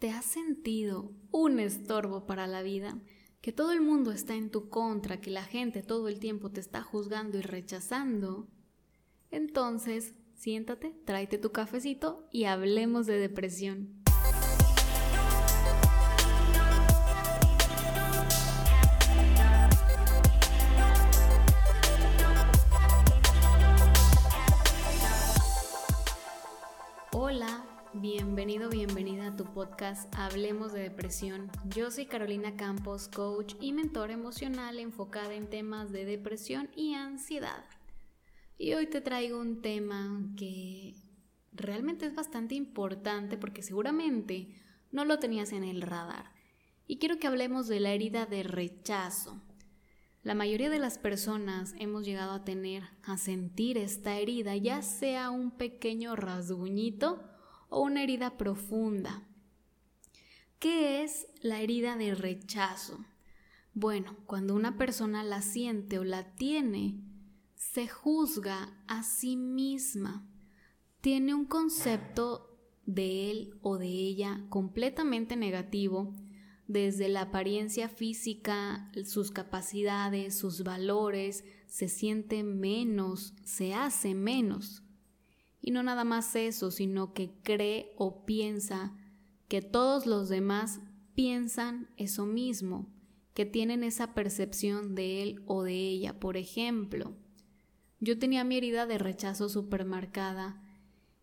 ¿Te has sentido un estorbo para la vida? Que todo el mundo está en tu contra, que la gente todo el tiempo te está juzgando y rechazando. Entonces, siéntate, tráete tu cafecito y hablemos de depresión. Bienvenido, bienvenida a tu podcast Hablemos de Depresión. Yo soy Carolina Campos, coach y mentor emocional enfocada en temas de depresión y ansiedad. Y hoy te traigo un tema que realmente es bastante importante porque seguramente no lo tenías en el radar. Y quiero que hablemos de la herida de rechazo. La mayoría de las personas hemos llegado a tener, a sentir esta herida, ya sea un pequeño rasguñito o una herida profunda. ¿Qué es la herida de rechazo? Bueno, cuando una persona la siente o la tiene, se juzga a sí misma. Tiene un concepto de él o de ella completamente negativo, desde la apariencia física, sus capacidades, sus valores, se siente menos, se hace menos. Y no nada más eso, sino que cree o piensa que todos los demás piensan eso mismo, que tienen esa percepción de él o de ella. Por ejemplo, yo tenía mi herida de rechazo supermarcada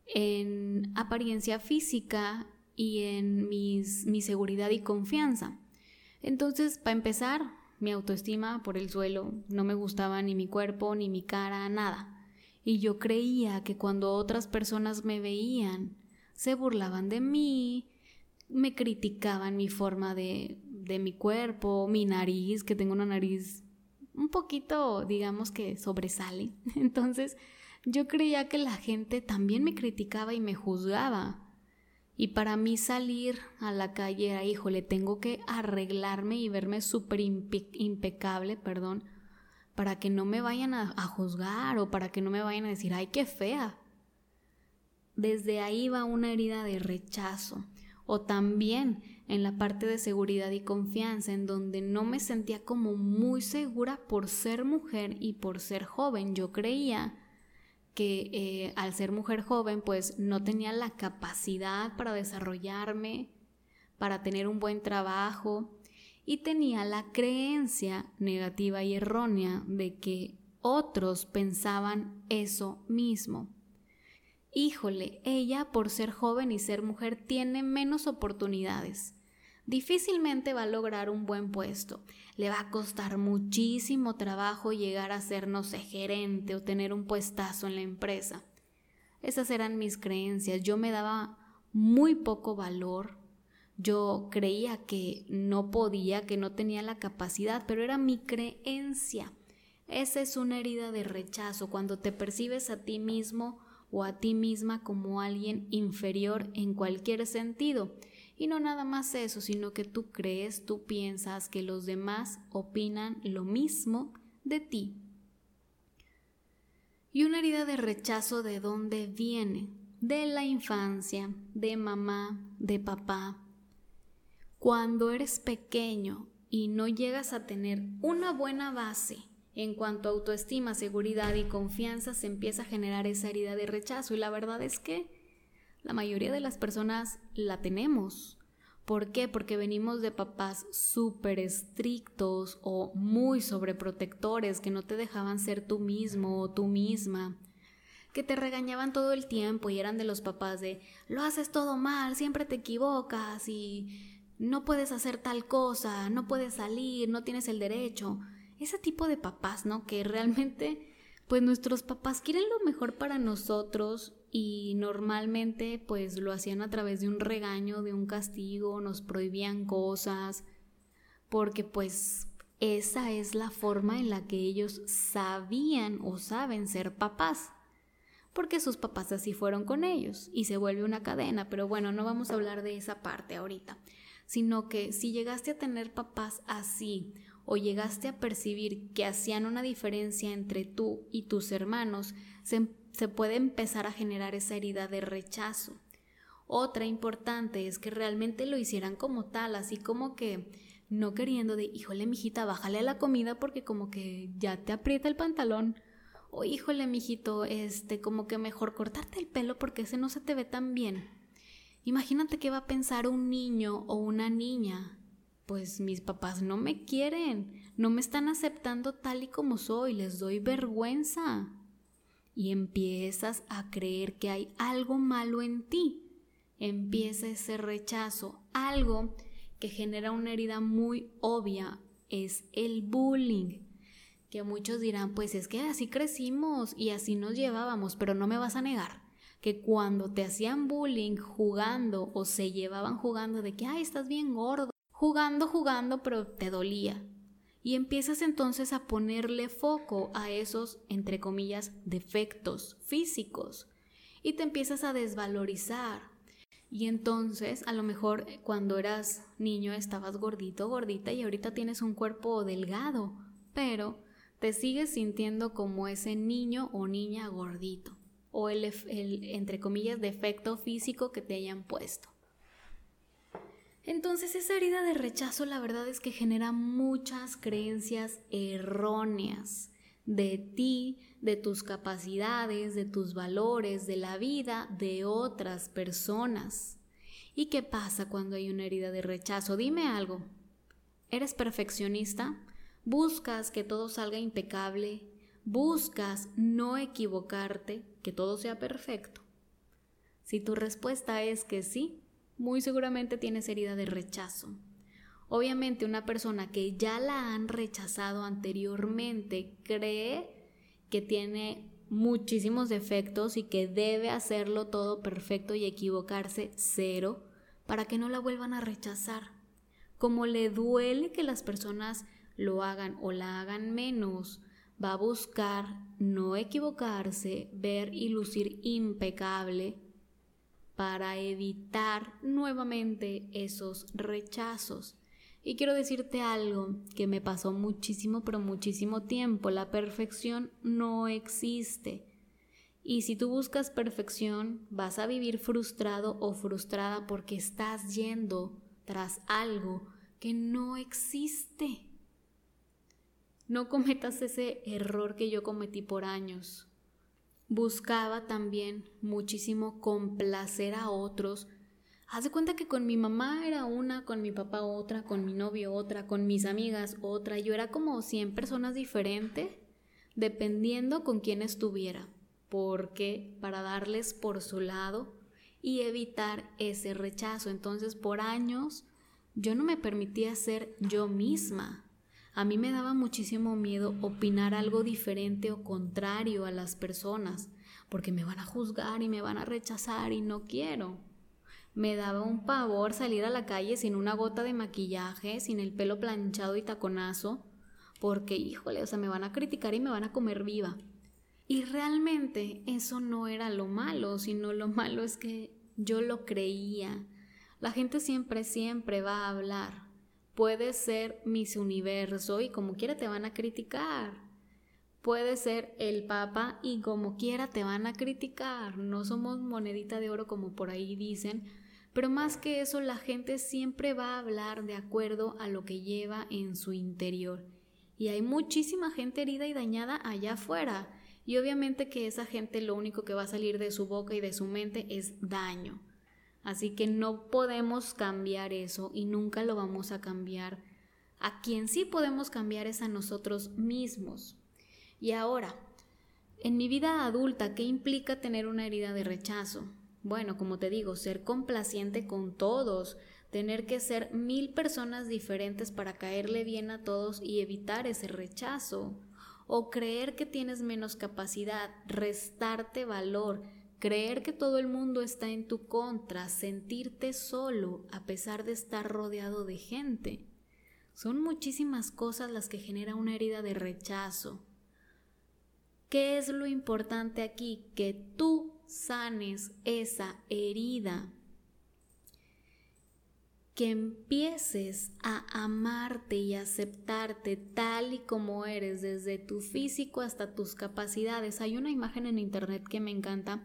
en apariencia física y en mis, mi seguridad y confianza. Entonces, para empezar, mi autoestima por el suelo, no me gustaba ni mi cuerpo, ni mi cara, nada y yo creía que cuando otras personas me veían, se burlaban de mí, me criticaban mi forma de, de mi cuerpo, mi nariz, que tengo una nariz un poquito, digamos que sobresale. Entonces, yo creía que la gente también me criticaba y me juzgaba. Y para mí salir a la calle era, híjole, tengo que arreglarme y verme súper impecable, perdón, para que no me vayan a, juzgar o para que no me vayan a decir, ay, qué fea. Desde ahí va una herida de rechazo o también en la parte de seguridad y confianza, en donde no me sentía como muy segura por ser mujer y por ser joven. Yo creía que eh, al ser mujer joven, pues no tenía la capacidad para desarrollarme, para tener un buen trabajo, y tenía la creencia negativa y errónea de que otros pensaban eso mismo. Híjole, ella por ser joven y ser mujer tiene menos oportunidades. Difícilmente va a lograr un buen puesto. Le va a costar muchísimo trabajo llegar a ser, no sé, gerente o tener un puestazo en la empresa. Esas eran mis creencias. Yo me daba muy poco valor, yo creía que no podía, que no tenía la capacidad, pero era mi creencia. Esa es una herida de rechazo, cuando te percibes a ti mismo o a ti misma como alguien inferior en cualquier sentido. Y no nada más eso, sino que tú crees, tú piensas que los demás opinan lo mismo de ti. Y una herida de rechazo de dónde viene? De la infancia, de mamá, de papá, cuando eres pequeño y no llegas a tener una buena base en cuanto a autoestima, seguridad y confianza, se empieza a generar esa herida de rechazo. Y la verdad es que la mayoría de las personas la tenemos. ¿Por qué? Porque venimos de papás súper estrictos o muy sobreprotectores que no te dejaban ser tú mismo o tú misma, que te regañaban todo el tiempo y eran de los papás de lo haces todo mal, siempre te equivocas y no puedes hacer tal cosa, no puedes salir, no tienes el derecho. Ese tipo de papás, ¿no? Que realmente, pues nuestros papás quieren lo mejor para nosotros y normalmente pues lo hacían a través de un regaño, de un castigo, nos prohibían cosas, porque pues esa es la forma en la que ellos sabían o saben ser papás porque sus papás así fueron con ellos y se vuelve una cadena, pero bueno, no vamos a hablar de esa parte ahorita sino que si llegaste a tener papás así o llegaste a percibir que hacían una diferencia entre tú y tus hermanos, se, puede empezar a generar esa herida de rechazo. Otra importante es que realmente lo hicieran como tal, así como que no queriendo de, híjole, mijita, bájale a la comida porque como que ya te aprieta el pantalón. O híjole, mijito, este, como que mejor cortarte el pelo porque ese no se te ve tan bien. Imagínate qué va a pensar un niño o una niña. Pues mis papás no me quieren, no me están aceptando tal y como soy, les doy vergüenza. Y empiezas a creer que hay algo malo en ti empieza ese rechazo. Algo que genera una herida muy obvia es el bullying. Que muchos dirán, pues es que así crecimos y así nos llevábamos, pero no me vas a negar que cuando te hacían bullying jugando o se llevaban jugando de que, ay, estás bien gordo, jugando, jugando, pero te dolía. Y empiezas entonces a ponerle foco a esos, entre comillas, defectos físicos. Y te empiezas a desvalorizar, y entonces, a lo mejor eh, cuando eras niño estabas gordito, gordita y ahorita tienes un cuerpo delgado, pero te sigues sintiendo como ese niño o niña gordito o el, entre comillas defecto físico que te hayan puesto. Entonces esa herida de rechazo la verdad es que genera muchas creencias erróneas de ti, de tus capacidades, de tus valores, de la vida de otras personas. ¿Y qué pasa cuando hay una herida de rechazo? Dime algo. ¿Eres perfeccionista? ¿Buscas que todo salga impecable? ¿Buscas no equivocarte, que todo sea perfecto? Si tu respuesta es que sí, muy seguramente tienes herida de rechazo. Obviamente una persona que ya la han rechazado anteriormente cree que tiene muchísimos defectos y que debe hacerlo todo perfecto y equivocarse cero para que no la vuelvan a rechazar. Como le duele que las personas lo hagan o la hagan menos, va a buscar no equivocarse, ver y lucir impecable para evitar nuevamente esos rechazos. Y quiero decirte algo que me pasó muchísimo, pero muchísimo tiempo. La perfección no existe. Y si tú buscas perfección, vas a vivir frustrado o frustrada porque estás yendo tras algo que no existe. No cometas ese error que yo cometí por años. Buscaba también muchísimo complacer a otros Haz de cuenta que con mi mamá era una, con mi papá otra, con mi novio otra, con mis amigas otra. Yo era como 100 personas diferentes, dependiendo con quién estuviera. Porque para darles por su lado y evitar ese rechazo. Entonces, por años, yo no me permitía ser yo misma. A mí me daba muchísimo miedo opinar algo diferente o contrario a las personas, porque me van a juzgar y me van a rechazar y no quiero. Me daba un pavor salir a la calle sin una gota de maquillaje, sin el pelo planchado y taconazo, porque híjole, o sea, me van a criticar y me van a comer viva. Y realmente eso no era lo malo, sino lo malo es que yo lo creía. La gente siempre, siempre va a hablar. Puede ser Miss Universo y como quiera te van a criticar. Puede ser el Papa y como quiera te van a criticar. No somos monedita de oro como por ahí dicen, pero más que eso, la gente siempre va a hablar de acuerdo a lo que lleva en su interior. Y hay muchísima gente herida y dañada allá afuera. Y obviamente que esa gente lo único que va a salir de su boca y de su mente es daño. Así que no podemos cambiar eso y nunca lo vamos a cambiar. A quien sí podemos cambiar es a nosotros mismos. Y ahora, en mi vida adulta, ¿qué implica tener una herida de rechazo? Bueno, como te digo, ser complaciente con todos, tener que ser mil personas diferentes para caerle bien a todos y evitar ese rechazo, o creer que tienes menos capacidad, restarte valor, creer que todo el mundo está en tu contra, sentirte solo a pesar de estar rodeado de gente. Son muchísimas cosas las que genera una herida de rechazo. ¿Qué es lo importante aquí? Que tú sanes esa herida, que empieces a amarte y aceptarte tal y como eres, desde tu físico hasta tus capacidades. Hay una imagen en internet que me encanta,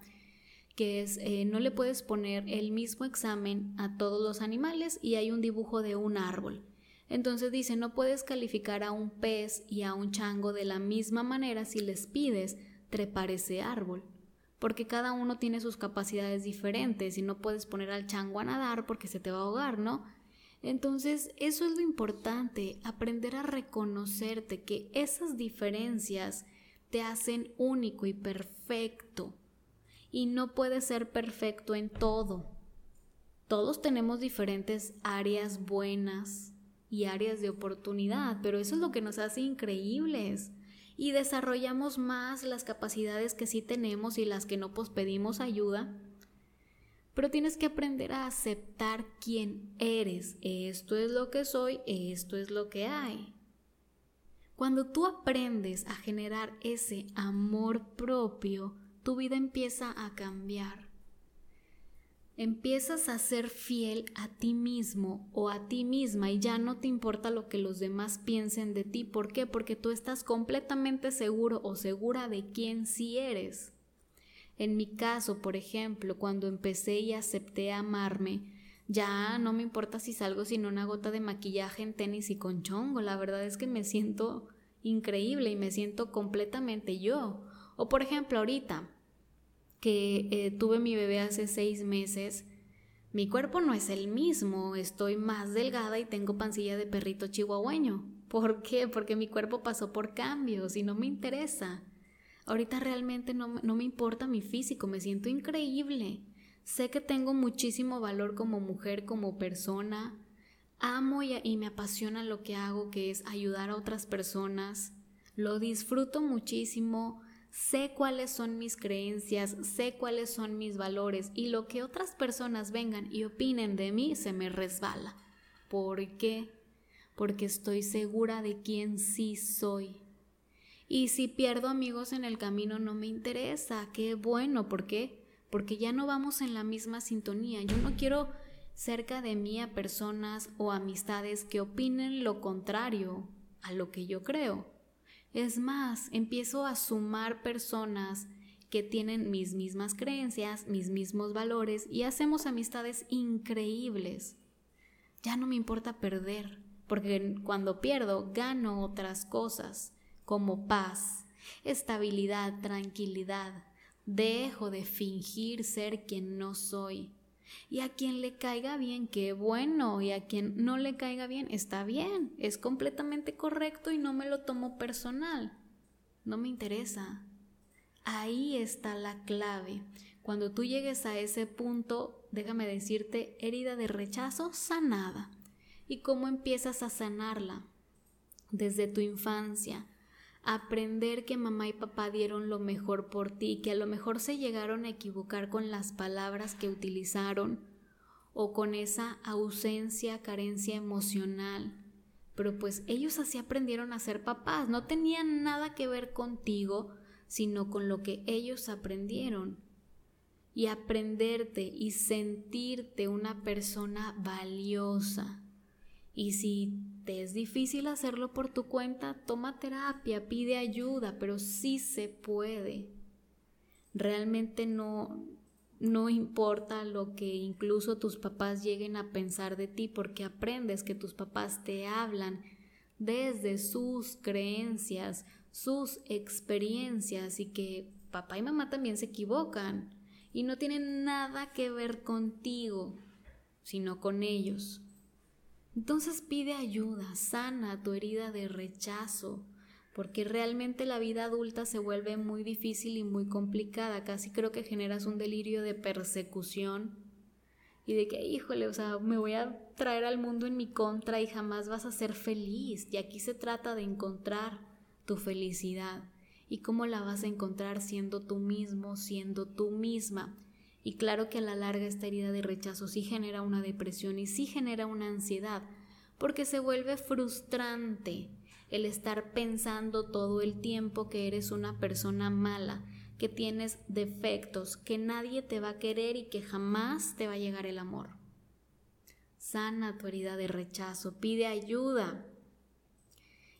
que es eh, no le puedes poner el mismo examen a todos los animales y hay un dibujo de un árbol. Entonces dice, no puedes calificar a un pez y a un chango de la misma manera si les pides trepar ese árbol, porque cada uno tiene sus capacidades diferentes y no puedes poner al chango a nadar porque se te va a ahogar, ¿no? Entonces, eso es lo importante, aprender a reconocerte que esas diferencias te hacen único y perfecto. Y no puedes ser perfecto en todo. Todos tenemos diferentes áreas buenas y áreas de oportunidad, pero eso es lo que nos hace increíbles. Y desarrollamos más las capacidades que sí tenemos y las que no, pues pedimos ayuda pero tienes que aprender a aceptar quién eres. Esto es lo que soy, esto es lo que hay. Cuando tú aprendes a generar ese amor propio, tu vida empieza a cambiar. Empiezas a ser fiel a ti mismo o a ti misma y ya no te importa lo que los demás piensen de ti. ¿Por qué? Porque tú estás completamente seguro o segura de quién sí eres. En mi caso, por ejemplo, cuando empecé y acepté amarme, ya no me importa si salgo sin una gota de maquillaje en tenis y con chongo, la verdad es que me siento increíble y me siento completamente yo. O por ejemplo, ahorita que eh, tuve mi bebé hace seis meses, mi cuerpo no es el mismo, estoy más delgada y tengo pancilla de perrito chihuahueño. ¿Por qué? Porque mi cuerpo pasó por cambios y no me interesa. Ahorita realmente no, me importa mi físico, me siento increíble. Sé que tengo muchísimo valor como mujer, como persona. Amo y, me apasiona lo que hago, que es ayudar a otras personas. Lo disfruto muchísimo. Sé cuáles son mis creencias, sé cuáles son mis valores y lo que otras personas vengan y opinen de mí se me resbala. ¿Por qué? Porque estoy segura de quién sí soy. Y si pierdo amigos en el camino no me interesa, qué bueno, ¿por qué? Porque ya no vamos en la misma sintonía. Yo no quiero cerca de mí a personas o amistades que opinen lo contrario a lo que yo creo. Es más, empiezo a sumar personas que tienen mis mismas creencias, mis mismos valores y hacemos amistades increíbles. Ya no me importa perder, porque cuando pierdo gano otras cosas como paz, estabilidad, tranquilidad. Dejo de fingir ser quien no soy. Y a quien le caiga bien, qué bueno, y a quien no le caiga bien, está bien, es completamente correcto y no me lo tomo personal. No me interesa. Ahí está la clave. Cuando tú llegues a ese punto, déjame decirte, herida de rechazo sanada. ¿Y cómo empiezas a sanarla? Desde tu infancia, aprender que mamá y papá dieron lo mejor por ti, que a lo mejor se llegaron a equivocar con las palabras que utilizaron o con esa ausencia, carencia emocional. Pero pues ellos así aprendieron a ser papás, no tenían nada que ver contigo, sino con lo que ellos aprendieron. Y aprenderte y sentirte una persona valiosa, y si es difícil hacerlo por tu cuenta, toma terapia, pide ayuda, pero sí se puede. Realmente no, no importa lo que incluso tus papás lleguen a pensar de ti, porque aprendes que tus papás te hablan desde sus creencias, sus experiencias y que papá y mamá también se equivocan y no tienen nada que ver contigo, sino con ellos. Entonces pide ayuda, sana tu herida de rechazo, porque realmente la vida adulta se vuelve muy difícil y muy complicada. Casi creo que generas un delirio de persecución y de que, híjole, o sea, me voy a traer al mundo en mi contra y jamás vas a ser feliz. Y aquí se trata de encontrar tu felicidad. ¿Y cómo la vas a encontrar siendo tú mismo, siendo tú misma? Y claro que a la larga esta herida de rechazo sí genera una depresión y sí genera una ansiedad, porque se vuelve frustrante el estar pensando todo el tiempo que eres una persona mala, que tienes defectos, que nadie te va a querer y que jamás te va a llegar el amor. Sana tu herida de rechazo, pide ayuda.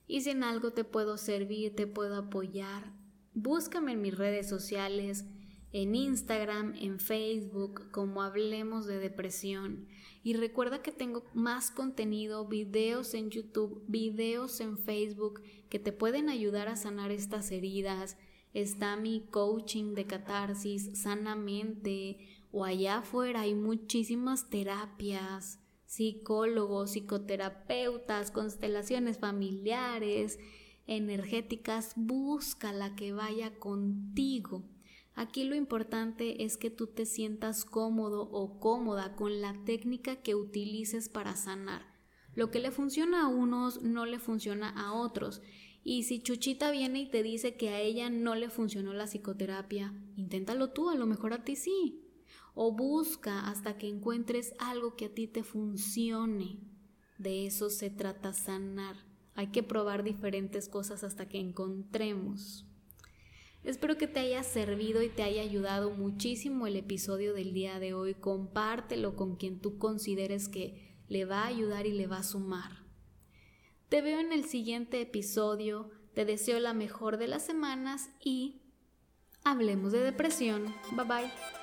Y si en algo te puedo servir, te puedo apoyar, búscame en mis redes sociales, en Instagram, en Facebook, como Hablemos de Depresión. Y recuerda que tengo más contenido, videos en YouTube, videos en Facebook que te pueden ayudar a sanar estas heridas. Está mi coaching de catarsis, sanamente, o allá afuera hay muchísimas terapias, psicólogos, psicoterapeutas, constelaciones familiares, energéticas. Busca la que vaya contigo Aquí lo importante es que tú te sientas cómodo o cómoda con la técnica que utilices para sanar. Lo que le funciona a unos no le funciona a otros. Y si Chuchita viene y te dice que a ella no le funcionó la psicoterapia, inténtalo tú, a lo mejor a ti sí. O busca hasta que encuentres algo que a ti te funcione. De eso se trata sanar. Hay que probar diferentes cosas hasta que encontremos. Espero que te haya servido y te haya ayudado muchísimo el episodio del día de hoy. Compártelo con quien tú consideres que le va a ayudar y le va a sumar. Te veo en el siguiente episodio. Te deseo la mejor de las semanas y hablemos de depresión. Bye bye.